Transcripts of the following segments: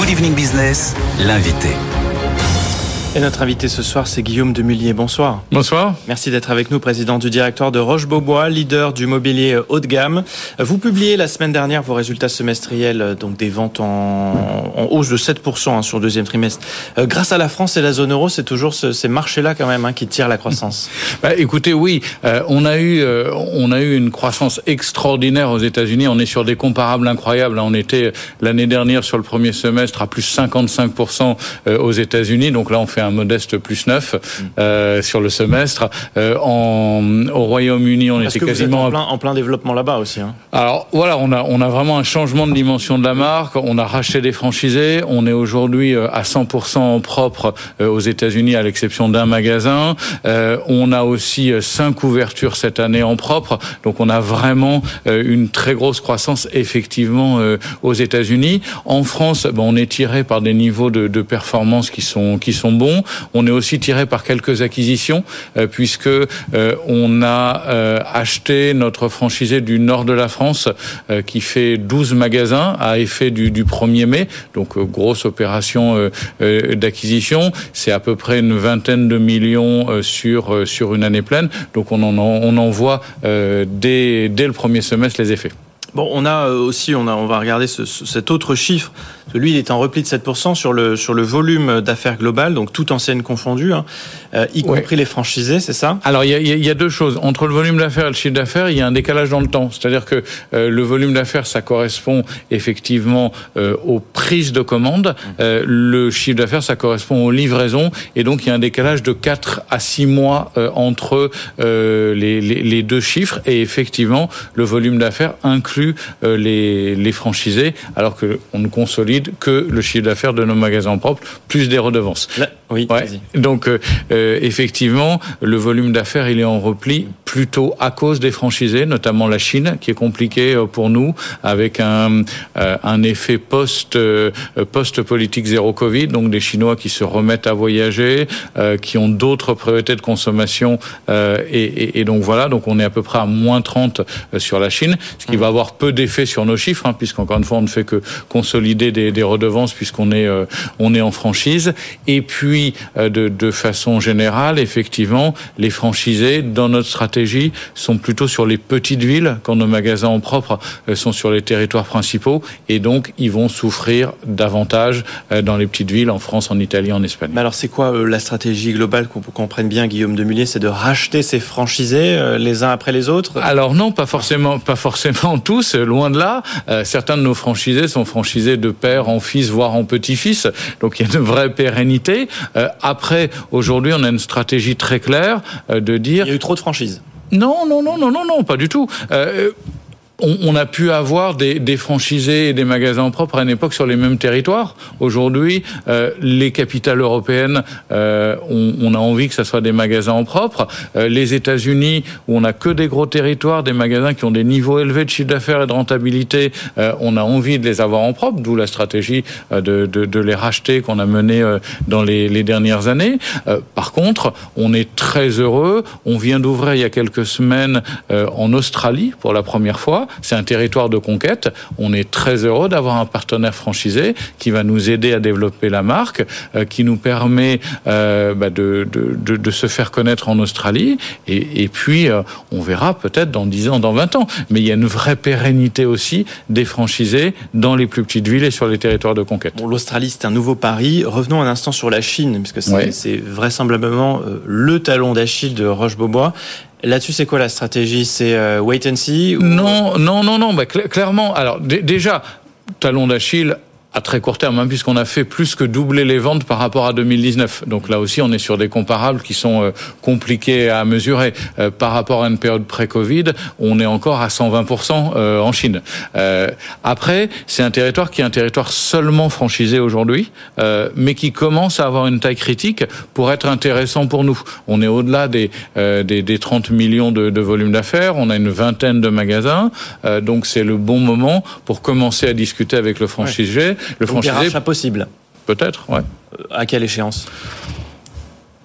Good Evening Business, l'invité. Et notre invité ce soir, c'est Guillaume Demullier. Bonsoir. Bonsoir. Merci d'être avec nous, président du directoire de Roche-Beaubois, leader du mobilier haut de gamme. Vous publiez la semaine dernière vos résultats semestriels, donc des ventes en, en hausse de 7% hein, sur le deuxième trimestre. Euh, grâce à la France et la zone euro, c'est toujours ce, ces marchés-là quand même hein, qui tirent la croissance. Bah, écoutez, oui, euh, on a eu euh, on a eu une croissance extraordinaire aux États-Unis. On est sur des comparables incroyables. On était l'année dernière sur le premier semestre à plus 55% aux États-Unis. Donc là, on fait un modeste plus 9 euh, sur le semestre. Euh, en, au Royaume-Uni, on Parce était que vous quasiment êtes en plein, en plein développement là-bas aussi. Hein? Alors voilà, on a on a vraiment un changement de dimension de la marque. On a racheté des franchisés. On est aujourd'hui euh, à 100% en propre aux États-Unis, à l'exception d'un magasin. Euh, on a aussi cinq ouvertures cette année en propre. Donc on a vraiment une très grosse croissance effectivement aux États-Unis. En France, ben, on est tiré par des niveaux de, de performance qui sont qui sont bons. On est aussi tiré par quelques acquisitions euh, puisque euh, on a euh, acheté notre franchisé du nord de la France qui fait 12 magasins à effet du, du 1er mai. Donc grosse opération d'acquisition. C'est à peu près une vingtaine de millions sur sur une année pleine. Donc on en voit dès le premier semestre les effets. Bon, on a aussi, on, va regarder ce, ce- cet autre chiffre. Lui, il est en repli de 7% sur le, sur le volume d'affaires global, donc toute enseigne confondue, hein, euh, y Ouais. compris les franchisés, c'est ça? Alors il y a, y deux choses. Entre le volume d'affaires et le chiffre d'affaires, il y a un décalage dans le temps. C'est-à-dire que euh, le volume d'affaires, ça correspond effectivement euh, aux prises de commandes. Euh, le chiffre d'affaires, ça correspond aux livraisons. Et donc il y a un décalage de 4 à 6 mois entre les, les- les deux chiffres. Et effectivement, le volume d'affaires inclut les, les franchisés, alors que on ne consolide que le chiffre d'affaires de nos magasins propres, plus des redevances. Oui, Ouais. Donc euh, euh, effectivement, le volume d'affaires il est en repli plutôt à cause des franchisés, notamment la Chine, qui est compliquée euh, pour nous avec un euh, un effet post euh, post politique zéro Covid, donc des Chinois qui se remettent à voyager, euh, qui ont d'autres priorités de consommation euh, et, et, et donc voilà, donc on est à peu près à moins 30 euh, sur la Chine, ce qui va avoir peu d'effet sur nos chiffres, hein, puisqu'encore une fois on ne fait que consolider des, des redevances puisqu'on est euh, on est en franchise. Et puis euh, de, de façon générale, effectivement, les franchisés dans notre stratégie sont plutôt sur les petites villes quand nos magasins en propre euh, sont sur les territoires principaux et donc ils vont souffrir davantage euh, dans les petites villes en France, en Italie, en Espagne. Mais alors, c'est quoi euh, la stratégie globale qu'on comprenne bien, Guillaume Demullier C'est de racheter ces franchisés euh, les uns après les autres? Alors non, pas forcément, pas forcément tous, loin de là. Euh, certains de nos franchisés sont franchisés de père en fils, voire en petit-fils. Donc il y a une vraie pérennité. Euh, après, aujourd'hui, on a une stratégie très claire euh, de dire Il y a eu trop de franchises. non, non, non, non, non, non, pas du tout. Euh, on, on a pu avoir des, des franchisés et des magasins en propre à une époque sur les mêmes territoires. Aujourd'hui, euh, les capitales européennes, euh, on, on a envie que ça soit des magasins en propre. Euh, les États-Unis, où on a que des gros territoires, des magasins qui ont des niveaux élevés de chiffre d'affaires et de rentabilité, euh, on a envie de les avoir en propre, d'où la stratégie euh, de, de, de les racheter qu'on a menée euh, dans les, les dernières années. Par contre, on est très heureux. On vient d'ouvrir il y a quelques semaines en Australie pour la première fois. C'est un territoire de conquête. On est très heureux d'avoir un partenaire franchisé qui va nous aider à développer la marque, euh, qui nous permet euh, bah, de, de, de, de se faire connaître en Australie. Et, et puis, euh, on verra peut-être dans 10 ans, dans 20 ans. Mais il y a une vraie pérennité aussi des franchisés dans les plus petites villes et sur les territoires de conquête. Bon, L'Australie, c'est un nouveau pari. Revenons un instant sur la Chine, puisque c'est Ouais. vraisemblablement le talon d'Achille de Roche-Beaubois. Là-dessus, c'est quoi la stratégie? C'est euh, wait and see Non, non, non, non. Bah, cl- clairement, alors dé- déjà, talon d'Achille à très court terme, hein, puisqu'on a fait plus que doubler les ventes par rapport à 2019. Donc là aussi, on est sur des comparables qui sont euh, compliqués à mesurer. Euh, par rapport à une période pré-Covid, on est encore à 120% euh, en Chine. Euh, après, c'est un territoire qui est un territoire seulement franchisé aujourd'hui, euh, mais qui commence à avoir une taille critique pour être intéressant pour nous. On est au-delà des, euh, des, des 30 millions de, de volume d'affaires, on a une vingtaine de magasins, euh, donc c'est le bon moment pour commencer à discuter avec le franchisé. Le franchisé, rachats possibles. peut-être, ouais. Euh, À quelle échéance?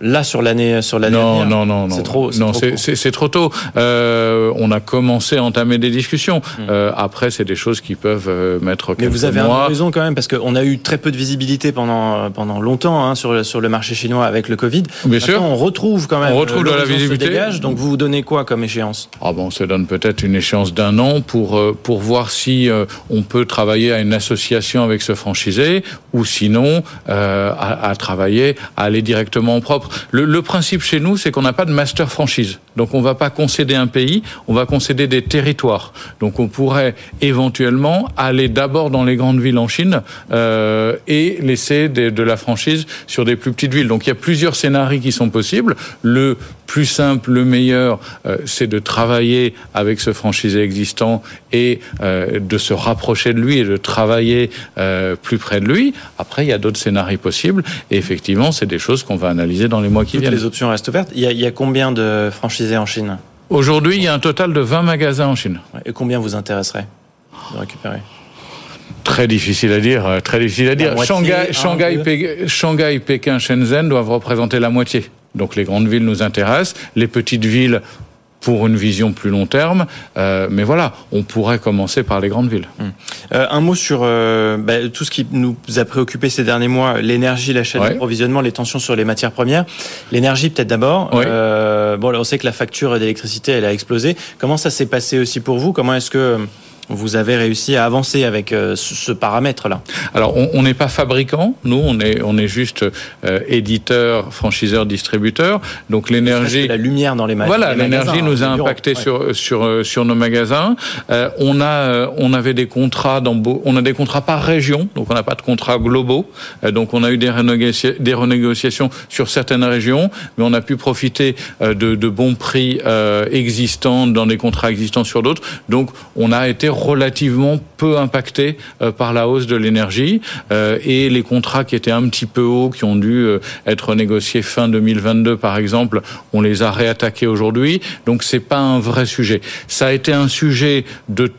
Là sur l'année sur l'année non, non non non c'est trop non c'est trop tôt. Euh, on a commencé à entamer des discussions. Hmm. euh, après c'est des choses qui peuvent euh, mettre mais vous avez raison quand même parce qu'on a eu très peu de visibilité pendant pendant longtemps hein, sur sur le marché chinois avec le Covid. Bien sûr. on retrouve quand même on retrouve de la visibilité. dégage, donc vous vous donnez quoi comme échéance? Ah bon on se donne peut-être une échéance d'un an pour pour voir si on peut travailler à une association avec ce franchisé ou sinon à, à travailler à aller directement en propre le, principe chez nous, c'est qu'on n'a pas de master franchise. Donc on ne va pas concéder un pays, on va concéder des territoires. Donc on pourrait éventuellement aller d'abord dans les grandes villes en Chine euh, et laisser de la franchise sur des plus petites villes. Donc il y a plusieurs scénarios qui sont possibles. Le plus simple, le meilleur, euh, c'est de travailler avec ce franchisé existant et euh, de se rapprocher de lui et de travailler plus près de lui. Après, il y a d'autres scénarios possibles et effectivement, c'est des choses qu'on va analyser dans les mois qui viennent. Les options restent ouvertes. Il y a, combien de franchisés en Chine Aujourd'hui, il y a un total de 20 magasins en Chine. Et combien vous intéresserait de récupérer? Très difficile à dire, euh, très difficile à dire. Shanghai, Shanghai, Shanghai, Pékin, Shenzhen doivent représenter la moitié. Donc les grandes villes nous intéressent, les petites villes pour une vision plus long terme. Euh, mais voilà, on pourrait commencer par les grandes villes. Hum. Euh, un mot sur euh, bah, tout ce qui nous a préoccupé ces derniers mois, l'énergie, la chaîne d'approvisionnement, les tensions sur les matières premières. L'énergie peut-être d'abord. bon, on sait que la facture d'électricité, elle a explosé. Comment ça s'est passé aussi pour vous? Comment est-ce que vous avez réussi à avancer avec euh, ce paramètre-là Alors, on n'est pas fabricant, nous, on est, on est juste euh, éditeur, franchiseur, distributeur. Donc l'énergie, la lumière dans les magasins. Voilà, l'énergie nous a impacté sur sur euh, sur nos magasins. on a on avait des contrats dans on a des contrats par région, donc on n'a pas de contrats globaux. donc on a eu des, renégociations, des renégociations sur certaines régions, mais on a pu profiter de, de bons prix existants dans des contrats existants sur d'autres. Donc on a été relativement peu impacté euh, par la hausse de l'énergie euh, et les contrats qui étaient un petit peu hauts, qui ont dû euh, être négociés fin 2022 par exemple, on les a réattaqués aujourd'hui. Donc c'est pas un vrai sujet. Ça a été un sujet de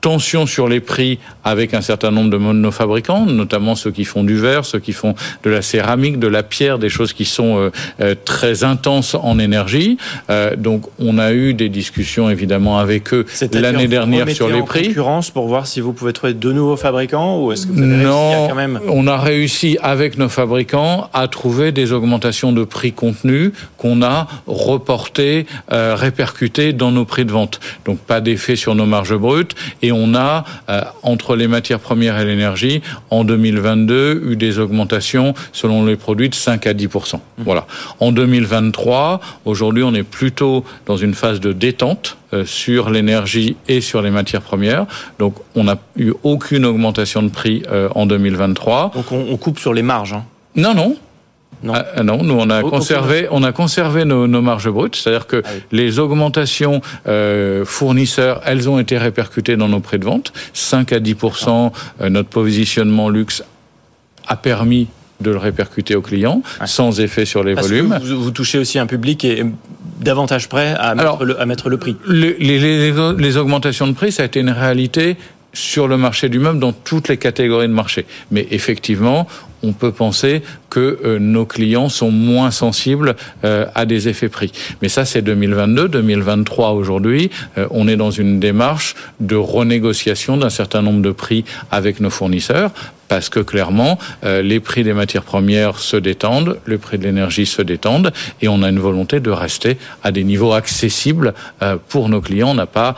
tension sur les prix avec un certain nombre de monofabricants, notamment ceux qui font du verre, ceux qui font de la céramique, de la pierre, des choses qui sont euh, euh, très intenses en énergie. Euh, donc on a eu des discussions évidemment avec eux l'année dernière sur les prix. concurrence pour voir si vous pouvez trouver de nouveaux fabricants ou est-ce que vous avez non, quand même on a réussi avec nos fabricants à trouver des augmentations de prix contenus qu'on a reportées, répercutées dans nos prix de vente. Donc pas d'effet sur nos marges brutes et et on a, euh, entre les matières premières et l'énergie, en 2022, eu des augmentations selon les produits de 5 à 10% mmh. Voilà. En 2023, aujourd'hui, on est plutôt dans une phase de détente euh, sur l'énergie et sur les matières premières. Donc, on n'a eu aucune augmentation de prix euh, en 2023. Donc, on, coupe sur les marges. Hein. Non, non. Non. Ah, non, nous on a conservé, on a conservé nos, marges brutes, c'est-à-dire que ah les augmentations euh, fournisseurs, elles ont été répercutées dans nos prix de vente, 5 à 10 ah. euh, Notre positionnement luxe a permis de le répercuter aux clients sans effet sur les volumes. Que vous, touchez aussi un public qui est davantage prêt à mettre, le, à mettre le prix. Les, les, les, augmentations de prix, ça a été une réalité sur le marché du meuble dans toutes les catégories de marché. Mais effectivement, on peut penser que euh, nos clients sont moins sensibles euh, à des effets prix. Mais ça, c'est 2022. 2023, aujourd'hui, euh, on est dans une démarche de renégociation d'un certain nombre de prix avec nos fournisseurs parce que clairement, les prix des matières premières se détendent, le prix de l'énergie se détendent, et on a une volonté de rester à des niveaux accessibles pour nos clients. On n'a pas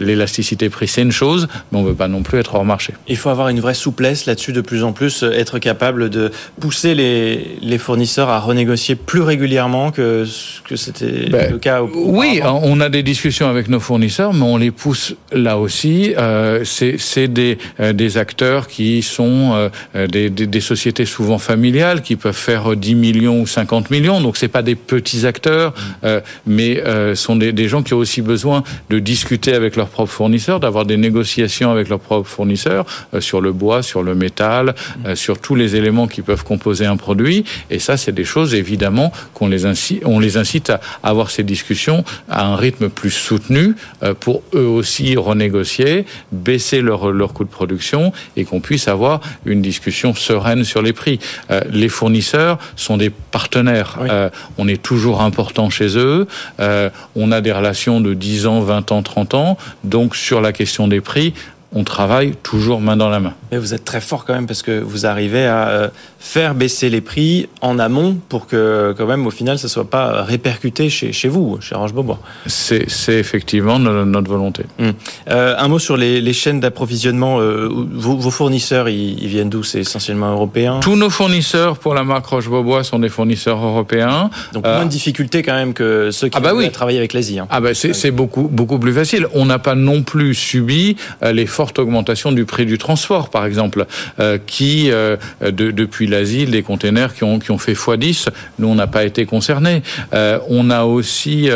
l'élasticité prix, c'est une chose, mais on ne veut pas non plus être hors marché. Il faut avoir une vraie souplesse là-dessus de plus en plus, être capable de pousser les les, fournisseurs à renégocier plus régulièrement que que c'était ben, le cas Oui, on a des discussions avec nos fournisseurs, mais on les pousse là aussi. Euh, c'est des, euh, des acteurs qui sont euh, des, des, sociétés souvent familiales qui peuvent faire 10 millions ou 50 millions. Donc c'est pas des petits acteurs, euh, mais sont des, des gens qui ont aussi besoin de discuter avec leurs propres fournisseurs, d'avoir des négociations avec leurs propres fournisseurs sur le bois, sur le métal, sur tous les éléments qui peuvent composer un produit. Et ça, c'est des choses, évidemment, qu'on les incite, on les incite à avoir ces discussions à un rythme plus soutenu euh, pour eux aussi renégocier, baisser leur, leur coût de production et qu'on puisse avoir une discussion sereine sur les prix. Euh, les fournisseurs sont des partenaires. Euh, on est toujours important chez eux. Euh, on a des relations de 10 ans, 20 ans, 30 ans. Donc sur la question des prix, on travaille toujours main dans la main. Mais vous êtes très fort quand même parce que vous arrivez à euh, faire baisser les prix en amont pour que quand même au final ça soit pas répercuté chez, chez vous, chez Roche Beaubois. C'est effectivement notre volonté. Hum. Euh, un mot sur les, les chaînes d'approvisionnement. Euh, vos, vos, fournisseurs, ils, ils viennent d'où? C'est essentiellement européen Tous nos fournisseurs pour la marque Roche Beaubois sont des fournisseurs européens. Donc moins de difficultés quand même que ceux qui ah bah oui. travaillent avec l'Asie. Hein. Ah bah c'est beaucoup beaucoup plus facile. On n'a pas non plus subi les forte augmentation du prix du transport, par exemple, euh, qui, euh, de, depuis l'asile, des containers qui ont, qui ont fait x10, nous, on n'a pas été concernés. Euh, on a aussi,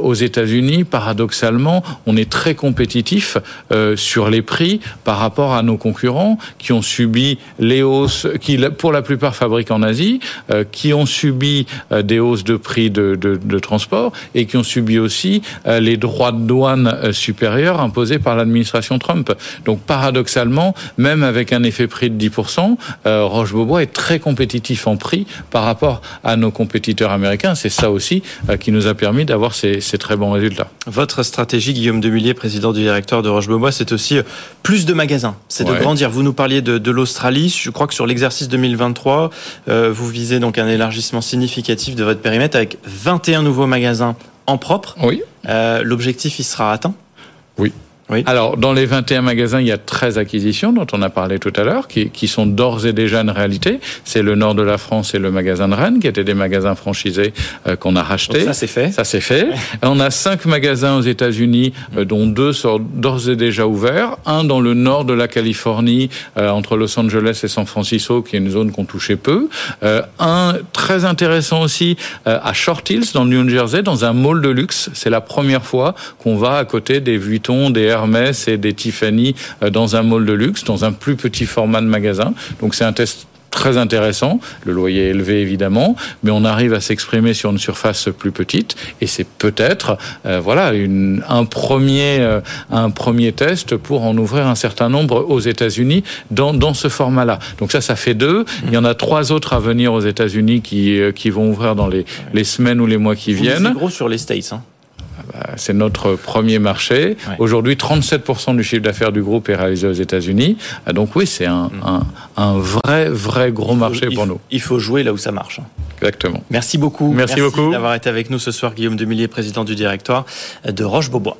aux États-Unis, paradoxalement, on est très compétitif sur les prix par rapport à nos concurrents qui ont subi les hausses, qui, pour la plupart, fabriquent en Asie, qui ont subi des hausses de prix de, de, de, transport et qui ont subi aussi les droits de douane supérieurs imposés par l'administration Trump. Donc paradoxalement, même avec un effet prix de 10%, euh, Roche-Beaubois est très compétitif en prix par rapport à nos compétiteurs américains. C'est ça aussi euh, qui nous a permis d'avoir ces, ces, très bons résultats. Votre stratégie, Guillaume Demullier, président du directeur de Roche-Beaubois, c'est aussi euh, plus de magasins, c'est de grandir. Vous nous parliez de, de l'Australie. Je crois que sur l'exercice 2023, euh, vous visez donc un élargissement significatif de votre périmètre avec 21 nouveaux magasins en propre. Oui. Euh, L'objectif, il sera atteint? Oui. Oui. Alors, dans les 21 magasins, il y a 13 acquisitions dont on a parlé tout à l'heure, qui, qui, sont d'ores et déjà une réalité. C'est le nord de la France et le magasin de Rennes, qui étaient des magasins franchisés euh, qu'on a rachetés. ça, c'est fait. Ça, c'est fait. on a cinq magasins aux États-Unis, euh, dont deux sont d'ores et déjà ouverts. Un dans le nord de la Californie, euh, entre Los Angeles et San Francisco, qui est une zone qu'on touchait peu. Euh, un très intéressant aussi euh, à Short Hills, dans le New Jersey, dans un mall de luxe. C'est la première fois qu'on va à côté des Vuitton, des Hermès et des Tiffany dans un mall de luxe, dans un plus petit format de magasin. Donc c'est un test très intéressant. Le loyer est élevé évidemment, mais on arrive à s'exprimer sur une surface plus petite et c'est peut-être euh, voilà une, un premier euh, un premier test pour en ouvrir un certain nombre aux États-Unis dans, dans ce format-là. Donc ça, ça fait deux. Il y en a trois autres à venir aux États-Unis qui euh, qui vont ouvrir dans les les semaines ou les mois qui Vous viennent. gros sur les States. Hein c'est notre premier marché. Ouais. Aujourd'hui, 37% du chiffre d'affaires du groupe est réalisé aux États-Unis. Donc oui, c'est un, mmh. un, un, vrai, vrai gros faut, marché pour nous. Il faut jouer là où ça marche. Exactement. Merci beaucoup. Merci, Merci beaucoup d'avoir été avec nous ce soir, Guillaume Demillier, président du directoire de Roche-Beaubois.